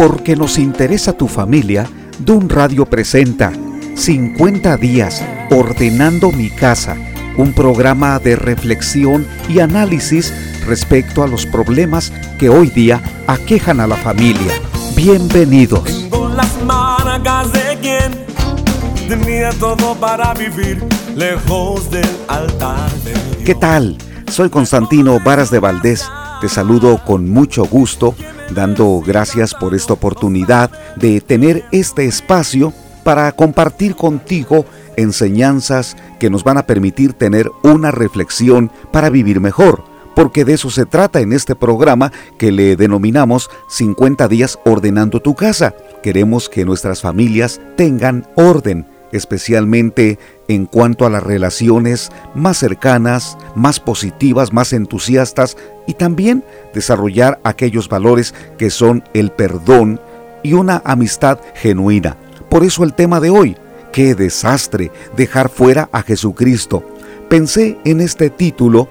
Porque nos interesa tu familia, Dun Radio presenta 50 días ordenando mi casa, un programa de reflexión y análisis respecto a los problemas que hoy día aquejan a la familia. Bienvenidos. Tengo las marcas de quien tenía todo para vivir lejos del altar de Dios. ¿Qué tal? Soy Constantino Varas de Valdés. Te saludo con mucho gusto, dando gracias por esta oportunidad de tener este espacio para compartir contigo enseñanzas que nos van a permitir tener una reflexión para vivir mejor, porque de eso se trata en este programa que le denominamos 50 días ordenando tu casa. Queremos que nuestras familias tengan orden, especialmente en cuanto a las relaciones más cercanas, más positivas, más entusiastas y también desarrollar aquellos valores que son el perdón y una amistad genuina. Por eso el tema de hoy, qué desastre dejar fuera a Jesucristo. Pensé en este título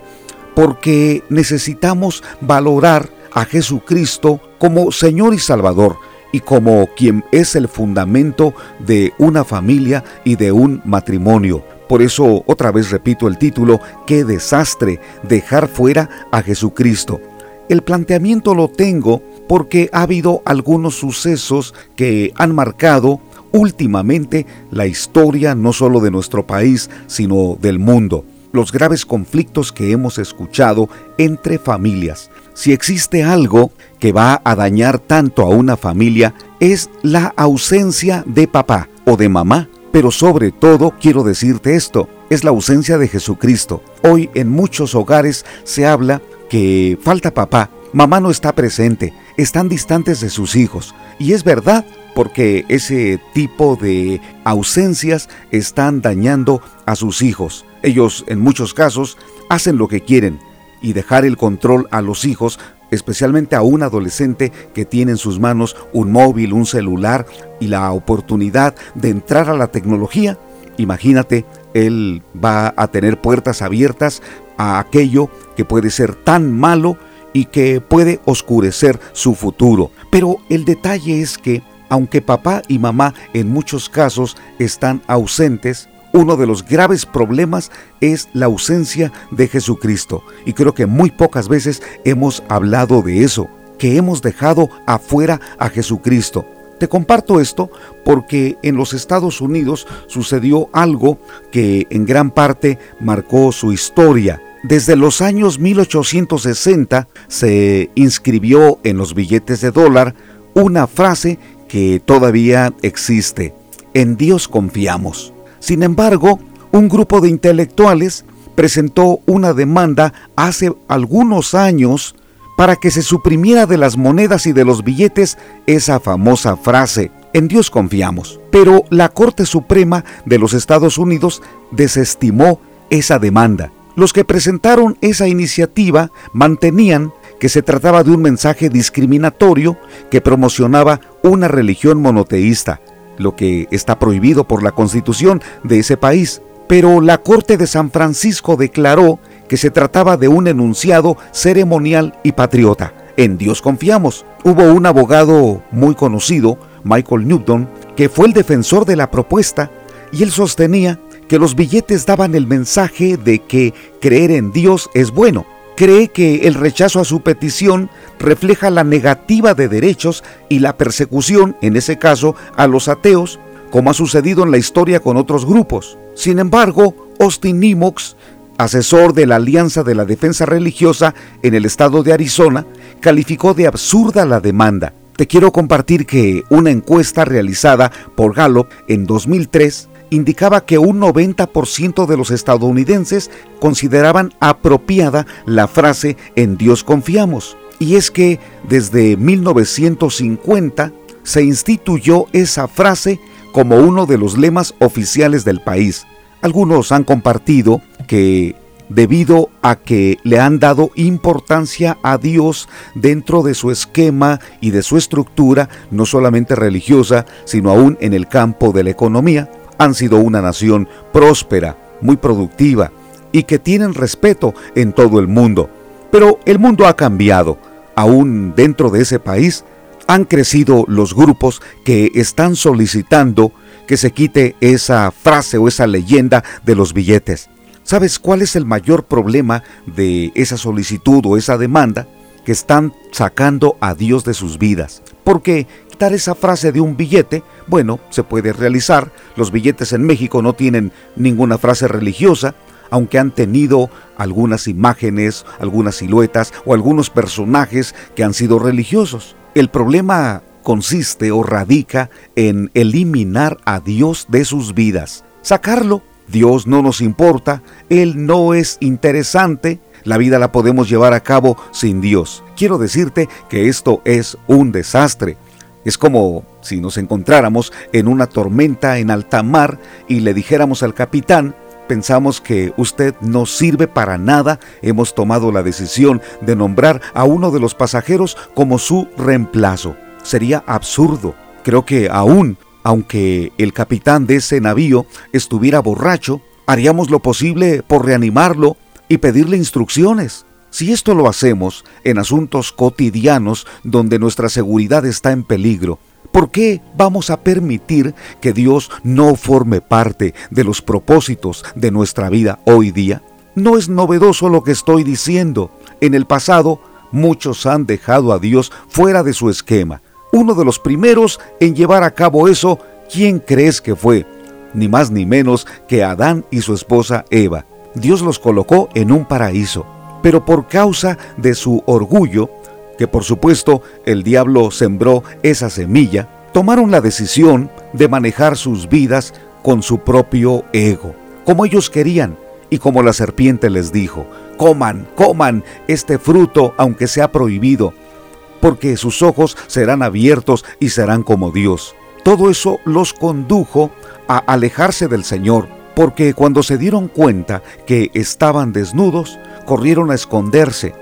porque necesitamos valorar a Jesucristo como Señor y Salvador y como quien es el fundamento de una familia y de un matrimonio. Por eso otra vez repito el título, qué desastre dejar fuera a Jesucristo. El planteamiento lo tengo porque ha habido algunos sucesos que han marcado últimamente la historia no solo de nuestro país, sino del mundo. Los graves conflictos que hemos escuchado entre familias. Si existe algo que va a dañar tanto a una familia es la ausencia de papá o de mamá. Pero sobre todo quiero decirte esto, es la ausencia de Jesucristo. Hoy en muchos hogares se habla que falta papá, mamá no está presente, están distantes de sus hijos. Y es verdad, porque ese tipo de ausencias están dañando a sus hijos. Ellos en muchos casos hacen lo que quieren y dejar el control a los hijos especialmente a un adolescente que tiene en sus manos un móvil, un celular y la oportunidad de entrar a la tecnología, imagínate, él va a tener puertas abiertas a aquello que puede ser tan malo y que puede oscurecer su futuro. Pero el detalle es que, aunque papá y mamá en muchos casos están ausentes, uno de los graves problemas es la ausencia de Jesucristo. Y creo que muy pocas veces hemos hablado de eso, que hemos dejado afuera a Jesucristo. Te comparto esto porque en los Estados Unidos sucedió algo que en gran parte marcó su historia. Desde los años 1860 se inscribió en los billetes de dólar una frase que todavía existe. En Dios confiamos. Sin embargo, un grupo de intelectuales presentó una demanda hace algunos años para que se suprimiera de las monedas y de los billetes esa famosa frase, en Dios confiamos. Pero la Corte Suprema de los Estados Unidos desestimó esa demanda. Los que presentaron esa iniciativa mantenían que se trataba de un mensaje discriminatorio que promocionaba una religión monoteísta, lo que está prohibido por la constitución de ese país. Pero la Corte de San Francisco declaró que se trataba de un enunciado ceremonial y patriota. En Dios confiamos. Hubo un abogado muy conocido, Michael Newton, que fue el defensor de la propuesta y él sostenía que los billetes daban el mensaje de que creer en Dios es bueno cree que el rechazo a su petición refleja la negativa de derechos y la persecución, en ese caso, a los ateos, como ha sucedido en la historia con otros grupos. Sin embargo, Austin Nimox, asesor de la Alianza de la Defensa Religiosa en el estado de Arizona, calificó de absurda la demanda. Te quiero compartir que una encuesta realizada por Gallup en 2003 indicaba que un 90% de los estadounidenses consideraban apropiada la frase en Dios confiamos. Y es que desde 1950 se instituyó esa frase como uno de los lemas oficiales del país. Algunos han compartido que debido a que le han dado importancia a Dios dentro de su esquema y de su estructura, no solamente religiosa, sino aún en el campo de la economía, han sido una nación próspera, muy productiva y que tienen respeto en todo el mundo. Pero el mundo ha cambiado. Aún dentro de ese país han crecido los grupos que están solicitando que se quite esa frase o esa leyenda de los billetes. ¿Sabes cuál es el mayor problema de esa solicitud o esa demanda? Que están sacando a Dios de sus vidas. Porque esa frase de un billete, bueno, se puede realizar. Los billetes en México no tienen ninguna frase religiosa, aunque han tenido algunas imágenes, algunas siluetas o algunos personajes que han sido religiosos. El problema consiste o radica en eliminar a Dios de sus vidas, sacarlo. Dios no nos importa, Él no es interesante, la vida la podemos llevar a cabo sin Dios. Quiero decirte que esto es un desastre. Es como si nos encontráramos en una tormenta en alta mar y le dijéramos al capitán, pensamos que usted no sirve para nada, hemos tomado la decisión de nombrar a uno de los pasajeros como su reemplazo sería absurdo. Creo que aún, aunque el capitán de ese navío estuviera borracho, haríamos lo posible por reanimarlo y pedirle instrucciones. Si esto lo hacemos en asuntos cotidianos donde nuestra seguridad está en peligro, ¿por qué vamos a permitir que Dios no forme parte de los propósitos de nuestra vida hoy día? No es novedoso lo que estoy diciendo. En el pasado, muchos han dejado a Dios fuera de su esquema uno de los primeros en llevar a cabo eso, ¿quién crees que fue? Ni más ni menos que Adán y su esposa Eva. Dios los colocó en un paraíso, pero por causa de su orgullo, que por supuesto el diablo sembró esa semilla, tomaron la decisión de manejar sus vidas con su propio ego, como ellos querían y como la serpiente les dijo, coman, coman este fruto aunque sea prohibido, porque sus ojos serán abiertos y serán como Dios. Todo eso los condujo a alejarse del Señor, porque cuando se dieron cuenta que estaban desnudos, corrieron a esconderse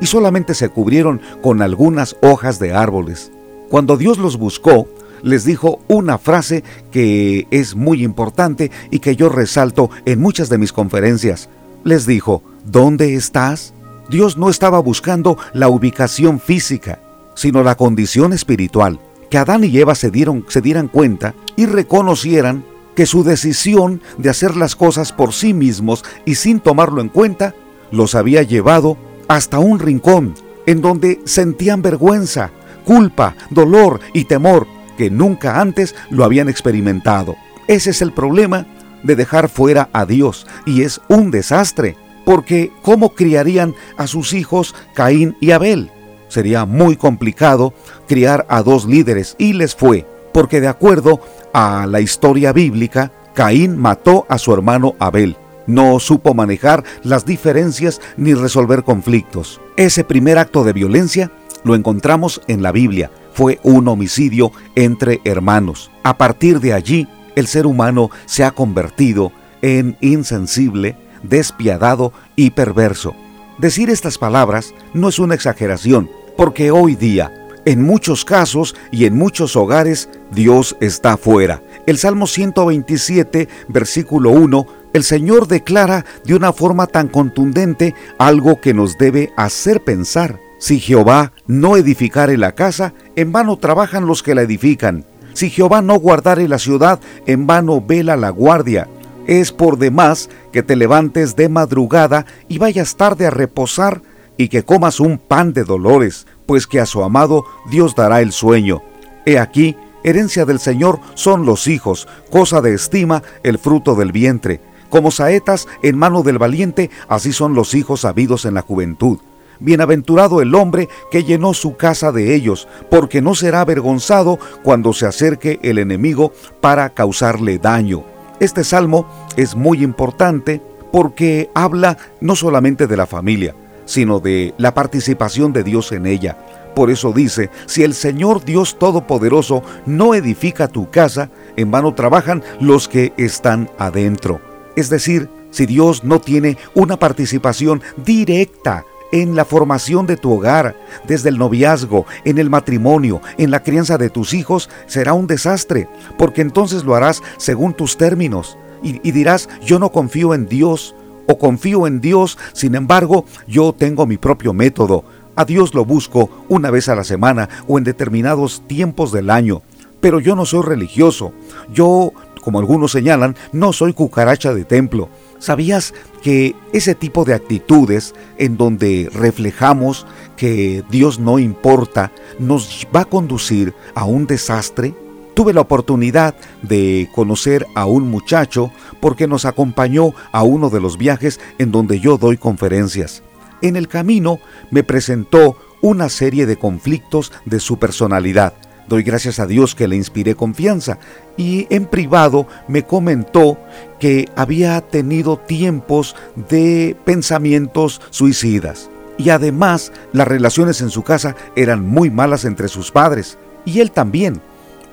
y solamente se cubrieron con algunas hojas de árboles. Cuando Dios los buscó, les dijo una frase que es muy importante y que yo resalto en muchas de mis conferencias. Les dijo, ¿dónde estás? Dios no estaba buscando la ubicación física, sino la condición espiritual, que Adán y Eva se, dieron, se dieran cuenta y reconocieran que su decisión de hacer las cosas por sí mismos y sin tomarlo en cuenta los había llevado hasta un rincón en donde sentían vergüenza, culpa, dolor y temor que nunca antes lo habían experimentado. Ese es el problema de dejar fuera a Dios y es un desastre, porque ¿cómo criarían a sus hijos Caín y Abel? sería muy complicado criar a dos líderes y les fue, porque de acuerdo a la historia bíblica, Caín mató a su hermano Abel. No supo manejar las diferencias ni resolver conflictos. Ese primer acto de violencia lo encontramos en la Biblia. Fue un homicidio entre hermanos. A partir de allí, el ser humano se ha convertido en insensible, despiadado y perverso. Decir estas palabras no es una exageración, porque hoy día, en muchos casos y en muchos hogares, Dios está fuera. El Salmo 127, versículo 1, el Señor declara de una forma tan contundente algo que nos debe hacer pensar. Si Jehová no edificare la casa, en vano trabajan los que la edifican. Si Jehová no guardare la ciudad, en vano vela la guardia. Es por demás que te levantes de madrugada y vayas tarde a reposar y que comas un pan de dolores, pues que a su amado Dios dará el sueño. He aquí, herencia del Señor son los hijos, cosa de estima el fruto del vientre. Como saetas en mano del valiente, así son los hijos habidos en la juventud. Bienaventurado el hombre que llenó su casa de ellos, porque no será avergonzado cuando se acerque el enemigo para causarle daño. Este salmo es muy importante porque habla no solamente de la familia, sino de la participación de Dios en ella. Por eso dice, si el Señor Dios Todopoderoso no edifica tu casa, en vano trabajan los que están adentro. Es decir, si Dios no tiene una participación directa en la formación de tu hogar, desde el noviazgo, en el matrimonio, en la crianza de tus hijos, será un desastre, porque entonces lo harás según tus términos. Y, dirás, yo no confío en Dios, o confío en Dios, sin embargo, yo tengo mi propio método. A Dios lo busco una vez a la semana o en determinados tiempos del año. Pero yo no soy religioso. Yo, como algunos señalan, no soy cucaracha de templo. ¿Sabías que ese tipo de actitudes en donde reflejamos que Dios no importa nos va a conducir a un desastre? Tuve la oportunidad de conocer a un muchacho porque nos acompañó a uno de los viajes en donde yo doy conferencias. En el camino me presentó una serie de conflictos de su personalidad. Doy gracias a Dios que le inspiré confianza y en privado me comentó que había tenido tiempos de pensamientos suicidas. Y además las relaciones en su casa eran muy malas entre sus padres. Y él también.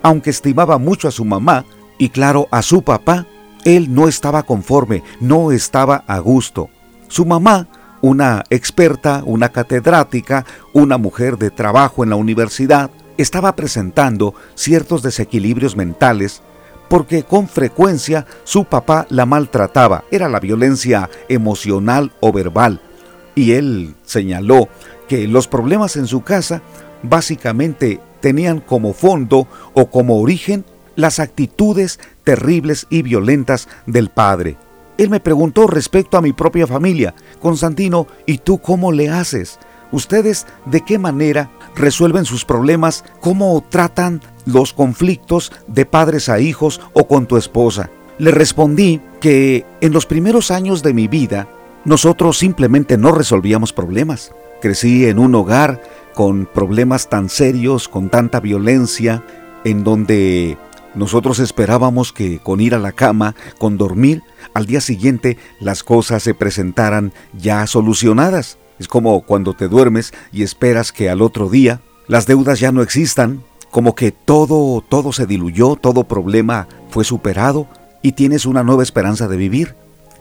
Aunque estimaba mucho a su mamá y claro a su papá, él no estaba conforme, no estaba a gusto. Su mamá una experta, una catedrática, una mujer de trabajo en la universidad, estaba presentando ciertos desequilibrios mentales porque con frecuencia su papá la maltrataba, era la violencia emocional o verbal, y él señaló que los problemas en su casa básicamente tenían como fondo o como origen las actitudes terribles y violentas del padre. Él me preguntó respecto a mi propia familia, Constantino, ¿y tú cómo le haces? ¿Ustedes de qué manera resuelven sus problemas? ¿Cómo tratan los conflictos de padres a hijos o con tu esposa? Le respondí que en los primeros años de mi vida nosotros simplemente no resolvíamos problemas. Crecí en un hogar con problemas tan serios, con tanta violencia, en donde nosotros esperábamos que con ir a la cama, con dormir, al día siguiente las cosas se presentaran ya solucionadas. Es como cuando te duermes y esperas que al otro día las deudas ya no existan, como que todo, todo se diluyó, todo problema fue superado y tienes una nueva esperanza de vivir.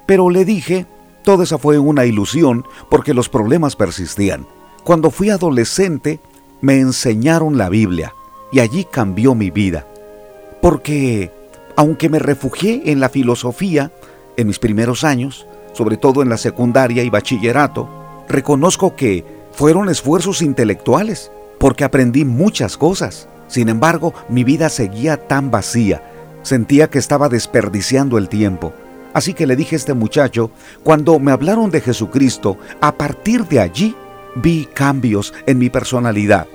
Pero le dije, toda esa fue una ilusión porque los problemas persistían. Cuando fui adolescente, me enseñaron la Biblia y allí cambió mi vida porque aunque me refugié en la filosofía en mis primeros años, sobre todo en la secundaria y bachillerato, reconozco que fueron esfuerzos intelectuales, porque aprendí muchas cosas. Sin embargo, mi vida seguía tan vacía, sentía que estaba desperdiciando el tiempo. Así que le dije a este muchacho, cuando me hablaron de Jesucristo, a partir de allí vi cambios en mi personalidad.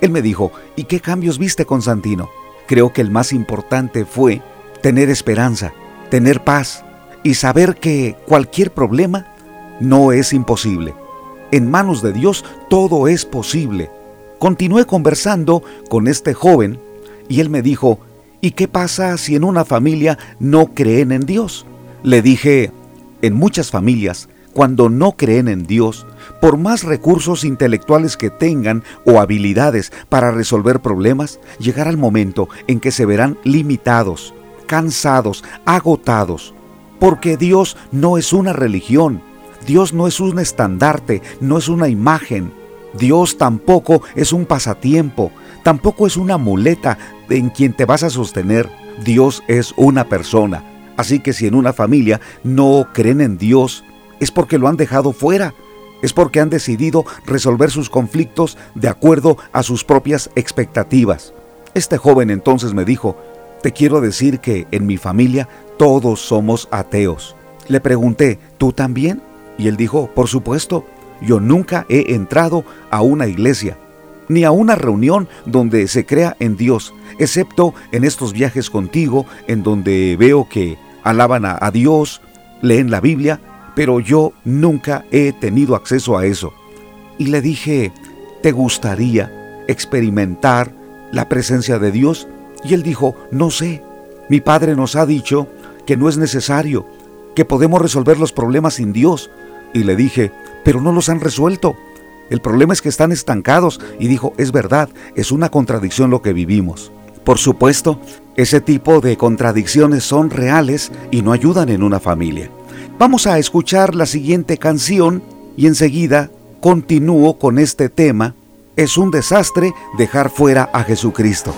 Él me dijo, ¿y qué cambios viste, Constantino? Creo que el más importante fue tener esperanza, tener paz y saber que cualquier problema no es imposible. En manos de Dios todo es posible. Continué conversando con este joven y él me dijo, ¿y qué pasa si en una familia no creen en Dios? Le dije, en muchas familias, cuando no creen en Dios, por más recursos intelectuales que tengan o habilidades para resolver problemas, llegará el momento en que se verán limitados, cansados, agotados. Porque Dios no es una religión, Dios no es un estandarte, no es una imagen, Dios tampoco es un pasatiempo, tampoco es una muleta en quien te vas a sostener. Dios es una persona. Así que si en una familia no creen en Dios, es porque lo han dejado fuera es porque han decidido resolver sus conflictos de acuerdo a sus propias expectativas. Este joven entonces me dijo, te quiero decir que en mi familia todos somos ateos. Le pregunté, ¿tú también? Y él dijo, por supuesto, yo nunca he entrado a una iglesia, ni a una reunión donde se crea en Dios, excepto en estos viajes contigo, en donde veo que alaban a, Dios, leen la Biblia pero yo nunca he tenido acceso a eso. Y le dije, ¿te gustaría experimentar la presencia de Dios? Y él dijo, no sé, mi padre nos ha dicho que no es necesario, que podemos resolver los problemas sin Dios. Y le dije, pero no los han resuelto. El problema es que están estancados. Y dijo, es verdad, es una contradicción lo que vivimos. Por supuesto, ese tipo de contradicciones son reales y no ayudan en una familia. Vamos a escuchar la siguiente canción y enseguida continúo con este tema. Es un desastre dejar fuera a Jesucristo.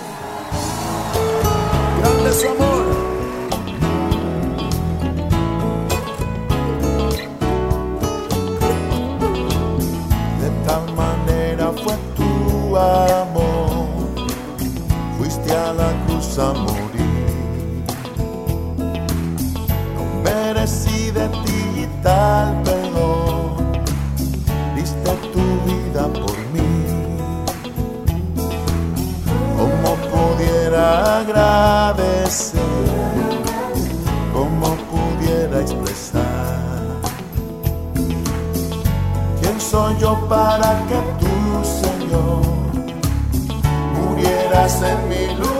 Por mí. ¿Cómo pudiera agradecer? ¿Cómo pudiera expresar? soy yo para que tú, Señor, murieras en mi lugar?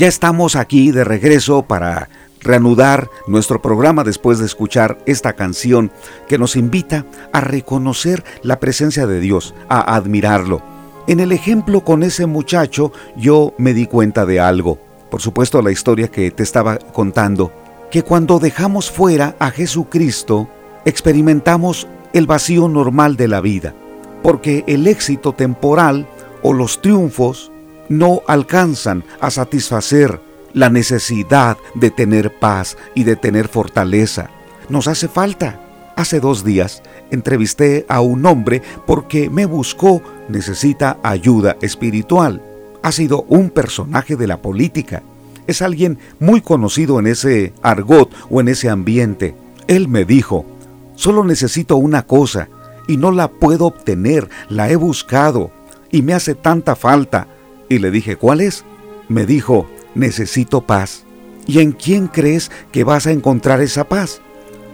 Ya estamos aquí de regreso para reanudar nuestro programa después de escuchar esta canción que nos invita a reconocer la presencia de Dios, a admirarlo. En el ejemplo con ese muchacho yo me di cuenta de algo. Por supuesto la historia que te estaba contando, que cuando dejamos fuera a Jesucristo, experimentamos el vacío normal de la vida, porque el éxito temporal o los triunfos no alcanzan a satisfacer la necesidad de tener paz y de tener fortaleza. Nos hace falta. Hace dos días entrevisté a un hombre porque me buscó, necesita ayuda espiritual. Ha sido un personaje de la política. Es alguien muy conocido en ese argot o en ese ambiente. Él me dijo, solo necesito una cosa y no la puedo obtener, la he buscado y me hace tanta falta y le dije, ¿cuál es? Me dijo, necesito paz. ¿Y en quién crees que vas a encontrar esa paz?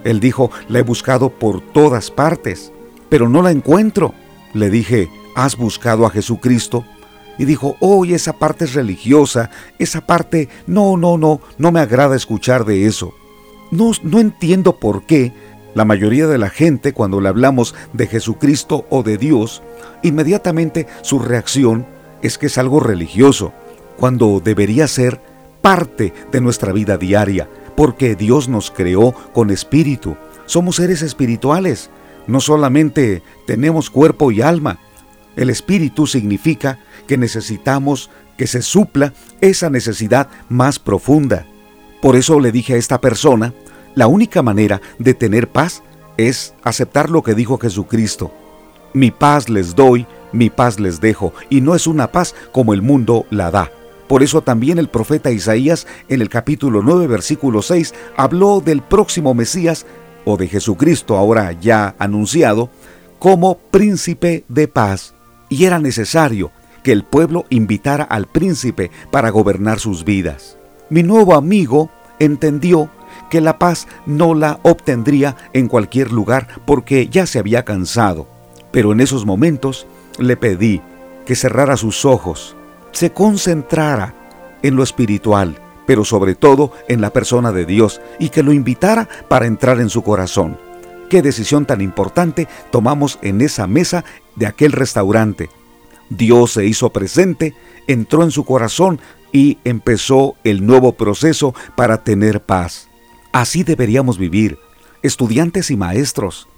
Él dijo, la he buscado por todas partes, pero no la encuentro. Le dije, ¿has buscado a Jesucristo? Y dijo, oh, esa parte es religiosa, esa parte, no, no, no, no me agrada escuchar de eso. No, no entiendo por qué La mayoría de la gente cuando le hablamos de Jesucristo o de Dios, inmediatamente su reacción es que es algo religioso, cuando debería ser parte de nuestra vida diaria, porque Dios nos creó con espíritu. Somos seres espirituales, no solamente tenemos cuerpo y alma. El espíritu significa que necesitamos que se supla esa necesidad más profunda. Por eso le dije a esta persona, la única manera de tener paz es aceptar lo que dijo Jesucristo. Mi paz les doy, mi paz les dejo, y no es una paz como el mundo la da. Por eso también el profeta Isaías en el capítulo 9 versículo 6 habló del próximo Mesías o de Jesucristo ahora ya anunciado como príncipe de paz. Y era necesario que el pueblo invitara al príncipe para gobernar sus vidas. Mi nuevo amigo entendió que la paz no la obtendría en cualquier lugar porque ya se había cansado. Pero en esos momentos le pedí que cerrara sus ojos, se concentrara en lo espiritual, pero sobre todo en la persona de Dios y que lo invitara para entrar en su corazón. Qué decisión tan importante tomamos en esa mesa de aquel restaurante. Dios se hizo presente, entró en su corazón y empezó el nuevo proceso para tener paz. Así deberíamos vivir, estudiantes y maestros,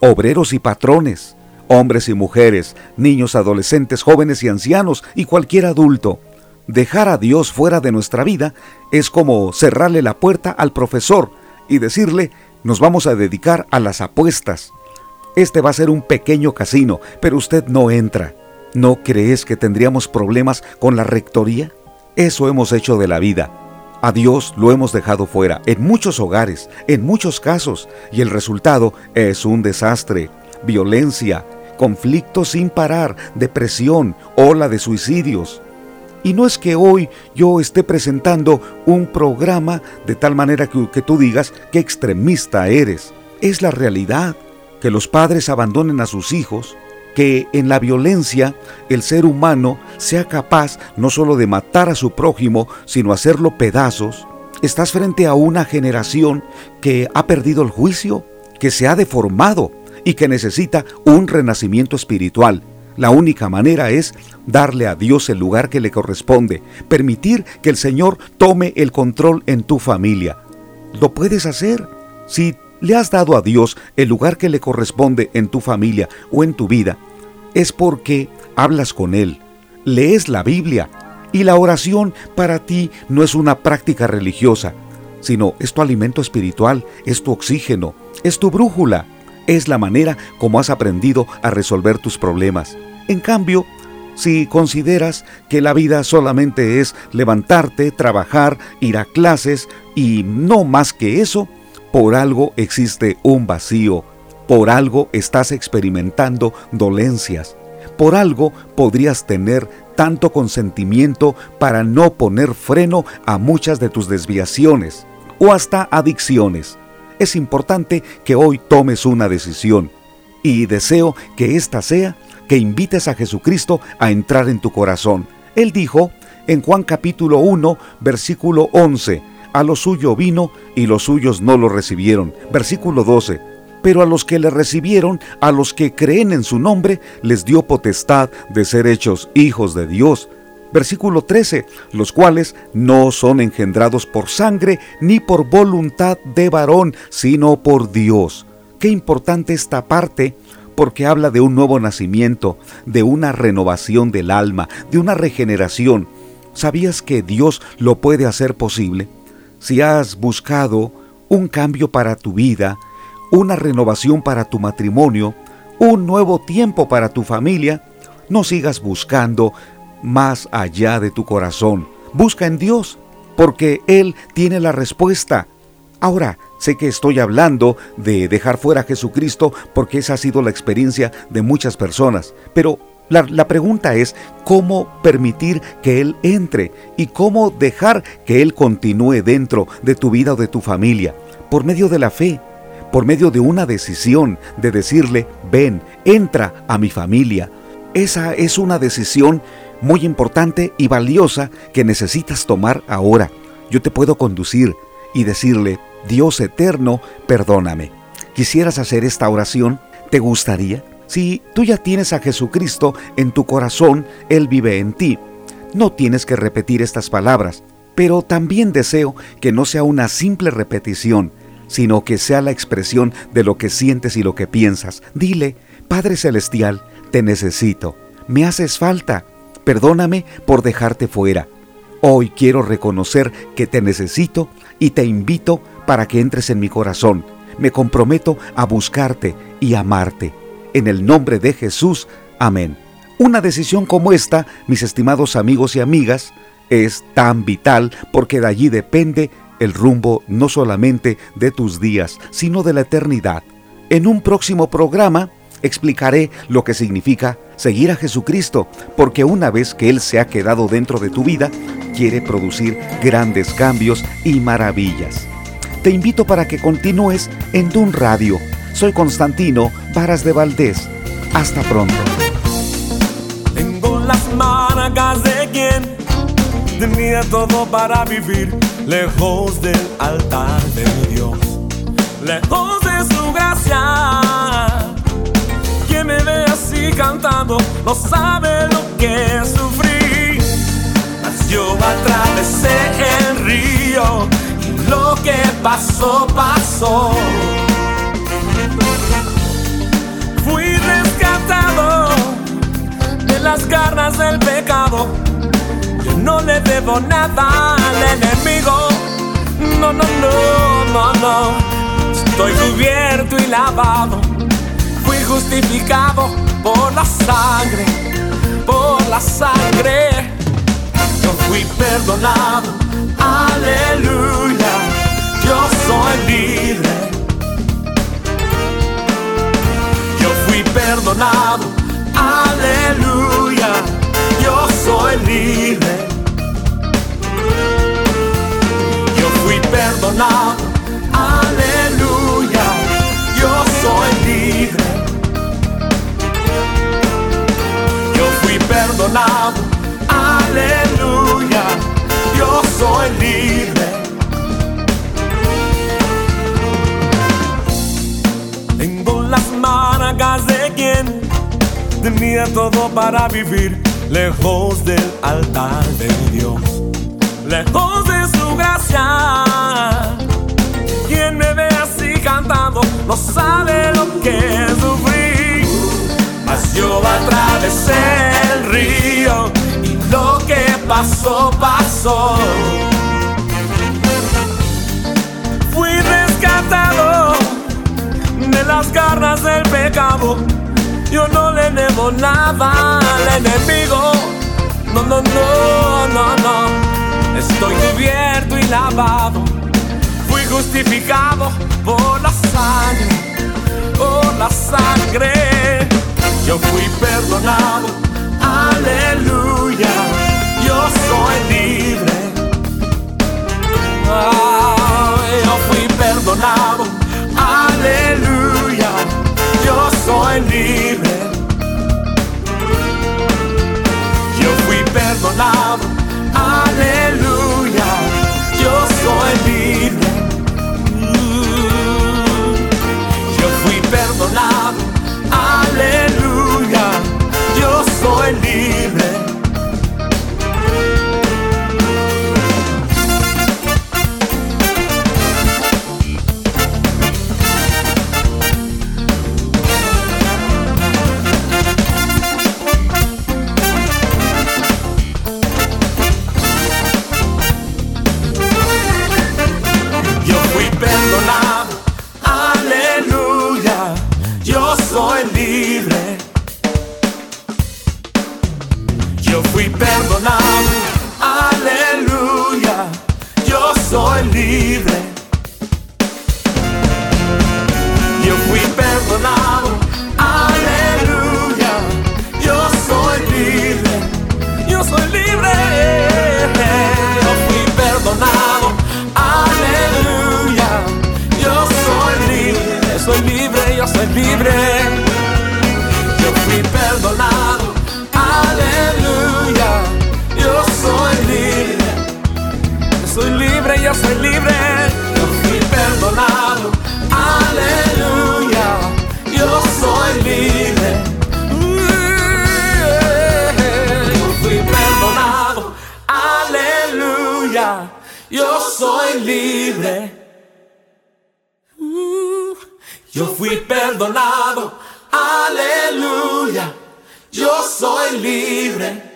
obreros y patrones, hombres y mujeres, niños, adolescentes, jóvenes y ancianos y cualquier adulto. Dejar a Dios fuera de nuestra vida es como cerrarle la puerta al profesor y decirle, nos vamos a dedicar a las apuestas. Este va a ser un pequeño casino, pero usted no entra. ¿No crees que tendríamos problemas con la rectoría? Eso hemos hecho de la vida. A Dios lo hemos dejado fuera en muchos hogares, en muchos casos, y el resultado es un desastre, violencia, conflictos sin parar, depresión, ola de suicidios. Y no es que hoy yo esté presentando un programa de tal manera que, que tú digas qué extremista eres. Es la realidad que los padres abandonen a sus hijos que en la violencia el ser humano sea capaz no solo de matar a su prójimo, sino hacerlo pedazos, estás frente a una generación que ha perdido el juicio, que se ha deformado y que necesita un renacimiento espiritual. La única manera es darle a Dios el lugar que le corresponde, permitir que el Señor tome el control en tu familia. Lo puedes hacer si le has dado a Dios el lugar que le corresponde en tu familia o en tu vida, es porque hablas con Él, lees la Biblia y la oración para ti no es una práctica religiosa, sino es tu alimento espiritual, es tu oxígeno, es tu brújula, es la manera como has aprendido a resolver tus problemas. En cambio, si consideras que la vida solamente es levantarte, trabajar, ir a clases y no más que eso, por algo existe un vacío, por algo estás experimentando dolencias, por algo podrías tener tanto consentimiento para no poner freno a muchas de tus desviaciones o hasta adicciones. Es importante que hoy tomes una decisión y deseo que ésta sea que invites a Jesucristo a entrar en tu corazón. Él dijo en Juan capítulo 1, versículo 11, a lo suyo vino y los suyos no lo recibieron. Versículo 12. Pero a los que le recibieron, a los que creen en su nombre, les dio potestad de ser hechos hijos de Dios. Versículo 13, los cuales no son engendrados por sangre ni por voluntad de varón, sino por Dios. Qué importante esta parte porque habla de un nuevo nacimiento, de una renovación del alma, de una regeneración. ¿Sabías que Dios lo puede hacer posible? si has buscado un cambio para tu vida, una renovación para tu matrimonio, un nuevo tiempo para tu familia, no sigas buscando más allá de tu corazón. Busca en Dios, porque Él tiene la respuesta. Ahora, sé que estoy hablando de dejar fuera a Jesucristo porque esa ha sido la experiencia de muchas personas, pero la, pregunta es cómo permitir que Él entre y cómo dejar que Él continúe dentro de tu vida o de tu familia, por medio de la fe, por medio de una decisión de decirle, ven, entra a mi familia. Esa es una decisión muy importante y valiosa que necesitas tomar ahora. Yo te puedo conducir y decirle, Dios eterno, perdóname. ¿Quisieras hacer esta oración? ¿Te gustaría? Si tú ya tienes a Jesucristo en tu corazón, Él vive en ti. No tienes que repetir estas palabras, pero también deseo que no sea una simple repetición, sino que sea la expresión de lo que sientes y lo que piensas. Dile, Padre Celestial, te necesito, me haces falta, perdóname por dejarte fuera. Hoy quiero reconocer que te necesito y te invito para que entres en mi corazón. Me comprometo a buscarte y amarte. En el nombre de Jesús, amén. Una decisión como esta, mis estimados amigos y amigas, es tan vital porque de allí depende el rumbo no solamente de tus días, sino de la eternidad. En un próximo programa explicaré lo que significa seguir a Jesucristo, porque una vez que Él se ha quedado dentro de tu vida, quiere producir grandes cambios y maravillas. Te invito para que continúes en Dun Radio soy Constantino Varas de Valdés. Hasta pronto. Tengo las marcas de quien tenía todo para vivir lejos del altar de Dios, lejos de su gracia. Me ve así cantando no sabe lo que sufrí. Mas yo atravesé el río y lo que pasó, pasó. Fui rescatado de las garras del pecado. Yo no le debo nada al enemigo. No, no, no, no, no. Estoy cubierto y lavado. Justificado por la sangre, por la sangre. Yo fui perdonado. Aleluya. Yo soy libre. fui perdonado. Aleluya, yo soy libre. Yo fui perdonado. Aleluya, yo soy libre. Fui perdonado. Aleluya, yo soy libre. de quien tenía todo para vivir lejos del altar de Dios, lejos de su gracia. Quien me ve así cantando no sabe lo que sufrí, mas yo atravesé el río y lo que pasó, pasó. Fui rescatado de las garras del pecado. Yo no le debo nada al enemigo. No, no, no, no, no. Estoy cubierto y lavado. Fui justificado por la sangre, por la sangre. Yo fui perdonado. Aleluya. Yo soy libre. Yo fui perdonado aleluya, yo soy libre. Yo fui perdonado, aleluya, yo soy libre.